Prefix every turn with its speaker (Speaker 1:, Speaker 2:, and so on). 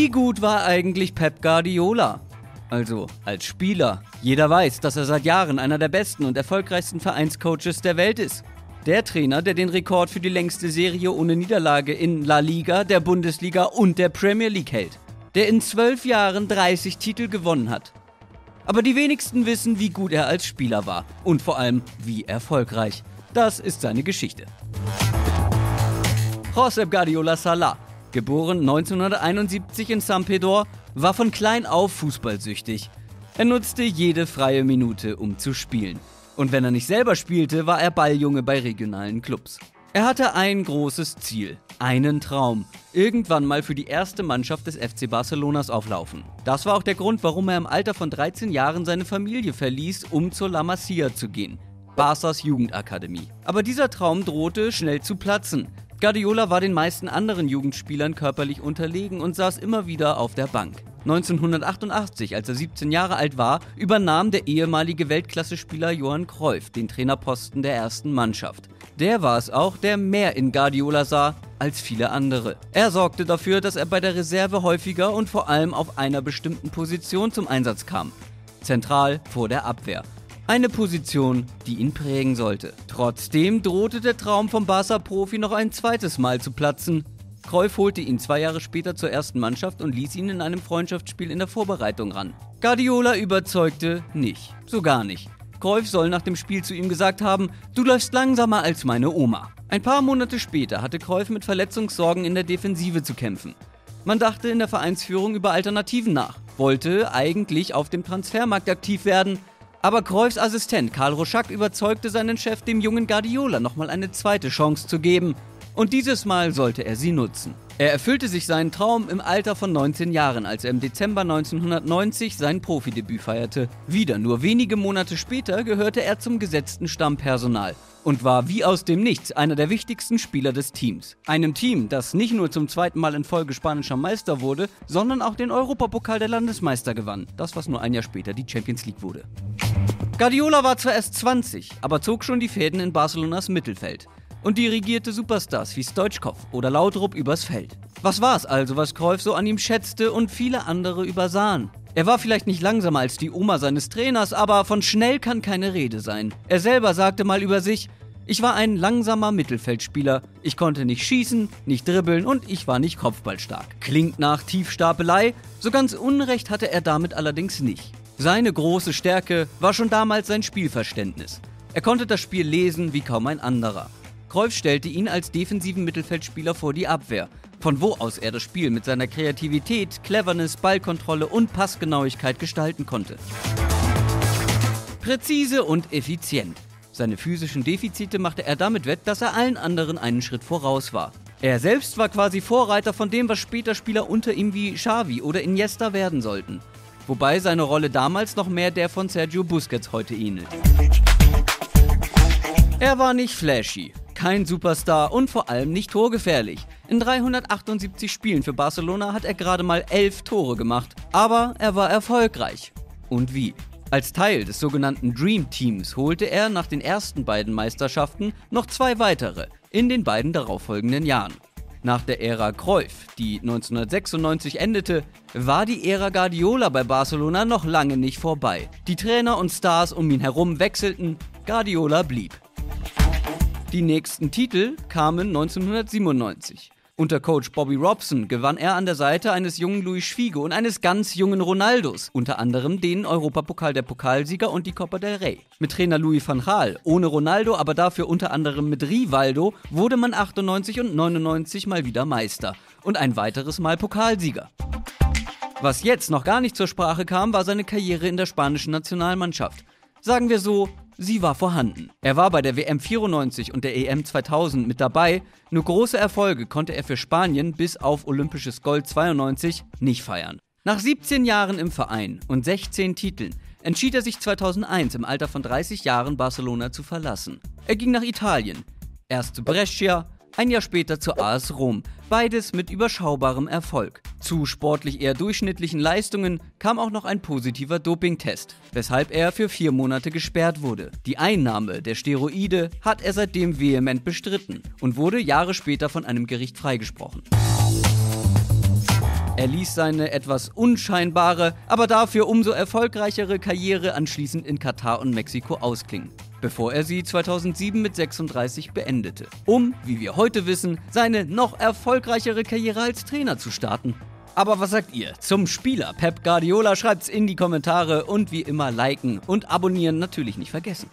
Speaker 1: Wie gut war eigentlich Pep Guardiola? Also als Spieler. Jeder weiß, dass er seit Jahren einer der besten und erfolgreichsten Vereinscoaches der Welt ist. Der Trainer, der den Rekord für die längste Serie ohne Niederlage in La Liga, der Bundesliga und der Premier League hält. Der in zwölf Jahren 30 Titel gewonnen hat. Aber die wenigsten wissen, wie gut er als Spieler war und vor allem wie erfolgreich. Das ist seine Geschichte. Josep Guardiola Salah, geboren 1971 in San Pedro, war von klein auf fußballsüchtig. Er nutzte jede freie Minute, um zu spielen. Und wenn er nicht selber spielte, war er Balljunge bei regionalen Clubs. Er hatte ein großes Ziel, einen Traum. Irgendwann mal für die erste Mannschaft des FC Barcelonas auflaufen. Das war auch der Grund, warum er im Alter von 13 Jahren seine Familie verließ, um zur La Masia zu gehen. Barças Jugendakademie. Aber dieser Traum drohte schnell zu platzen. Guardiola war den meisten anderen Jugendspielern körperlich unterlegen und saß immer wieder auf der Bank. 1988, als er 17 Jahre alt war, übernahm der ehemalige Weltklasse-Spieler Johann Cruyff den Trainerposten der ersten Mannschaft. Der war es auch, der mehr in Guardiola sah als viele andere. Er sorgte dafür, dass er bei der Reserve häufiger und vor allem auf einer bestimmten Position zum Einsatz kam. Zentral vor der Abwehr. Eine Position, die ihn prägen sollte. Trotzdem drohte der Traum vom Barca-Profi noch ein zweites Mal zu platzen. Cruyff holte ihn zwei Jahre später zur ersten Mannschaft und ließ ihn in einem Freundschaftsspiel in der Vorbereitung ran. Guardiola überzeugte nicht, so gar nicht. Cruyff soll nach dem Spiel zu ihm gesagt haben, du läufst langsamer als meine Oma. Ein paar Monate später hatte Cruyff mit Verletzungssorgen in der Defensive zu kämpfen. Man dachte in der Vereinsführung über Alternativen nach, wollte eigentlich auf dem Transfermarkt aktiv werden, aber Cruyffs Assistent Karl Roschak überzeugte seinen Chef, dem jungen Guardiola nochmal eine zweite Chance zu geben. Und dieses Mal sollte er sie nutzen. Er erfüllte sich seinen Traum im Alter von 19 Jahren, als er im Dezember 1990 sein Profidebüt feierte. Wieder nur wenige Monate später gehörte er zum gesetzten Stammpersonal und war wie aus dem Nichts einer der wichtigsten Spieler des Teams. Einem Team, das nicht nur zum zweiten Mal in Folge spanischer Meister wurde, sondern auch den Europapokal der Landesmeister gewann. Das, was nur ein Jahr später die Champions League wurde. Guardiola war zwar erst 20, aber zog schon die Fäden in Barcelonas Mittelfeld und dirigierte Superstars wie Stoichkov oder Laudrup übers Feld. Was war es also, was Cruyff so an ihm schätzte und viele andere übersahen? Er war vielleicht nicht langsamer als die Oma seines Trainers, aber von schnell kann keine Rede sein. Er selber sagte mal über sich, ich war ein langsamer Mittelfeldspieler. Ich konnte nicht schießen, nicht dribbeln und ich war nicht kopfballstark. Klingt nach Tiefstapelei, so ganz Unrecht hatte er damit allerdings nicht. Seine große Stärke war schon damals sein Spielverständnis. Er konnte das Spiel lesen wie kaum ein anderer. Cruyff stellte ihn als defensiven Mittelfeldspieler vor die Abwehr, von wo aus er das Spiel mit seiner Kreativität, Cleverness, Ballkontrolle und Passgenauigkeit gestalten konnte. Präzise und effizient. Seine physischen Defizite machte er damit wett, dass er allen anderen einen Schritt voraus war. Er selbst war quasi Vorreiter von dem, was später Spieler unter ihm wie Xavi oder Iniesta werden sollten. Wobei seine Rolle damals noch mehr der von Sergio Busquets heute ähnelt. Er war nicht flashy, kein Superstar und vor allem nicht torgefährlich. In 378 Spielen für Barcelona hat er gerade mal 11 Tore gemacht, aber er war erfolgreich. Und wie? Als Teil des sogenannten Dream Teams holte er nach den ersten beiden Meisterschaften noch zwei weitere in den beiden darauffolgenden Jahren. Nach der Ära Cruyff, die 1996 endete, war die Ära Guardiola bei Barcelona noch lange nicht vorbei. Die Trainer und Stars um ihn herum wechselten, Guardiola blieb. Die nächsten Titel kamen 1997. Unter Coach Bobby Robson gewann er an der Seite eines jungen Luis Figo und eines ganz jungen Ronaldos, unter anderem den Europapokal der Pokalsieger und die Copa del Rey. Mit Trainer Louis van Gaal, ohne Ronaldo, aber dafür unter anderem mit Rivaldo, wurde man 98 und 99 mal wieder Meister und ein weiteres Mal Pokalsieger. Was jetzt noch gar nicht zur Sprache kam, war seine Karriere in der spanischen Nationalmannschaft. Sagen wir so, sie war vorhanden. Er war bei der WM 94 und der EM 2000 mit dabei, nur große Erfolge konnte er für Spanien bis auf olympisches Gold 92 nicht feiern. Nach 17 Jahren im Verein und 16 Titeln entschied er sich 2001 im Alter von 30 Jahren Barcelona zu verlassen. Er ging nach Italien, erst zu Brescia, ein Jahr später zur AS Rom, beides mit überschaubarem Erfolg. Zu sportlich eher durchschnittlichen Leistungen kam auch noch ein positiver Dopingtest, weshalb er für vier Monate gesperrt wurde. Die Einnahme der Steroide hat er seitdem vehement bestritten und wurde Jahre später von einem Gericht freigesprochen. Er ließ seine etwas unscheinbare, aber dafür umso erfolgreichere Karriere anschließend in Katar und Mexiko ausklingen, bevor er sie 2007 mit 36 beendete, um, wie wir heute wissen, seine noch erfolgreichere Karriere als Trainer zu starten. Aber was sagt ihr zum Spieler Pep Guardiola? Schreibt's in die Kommentare und wie immer liken und abonnieren natürlich nicht vergessen.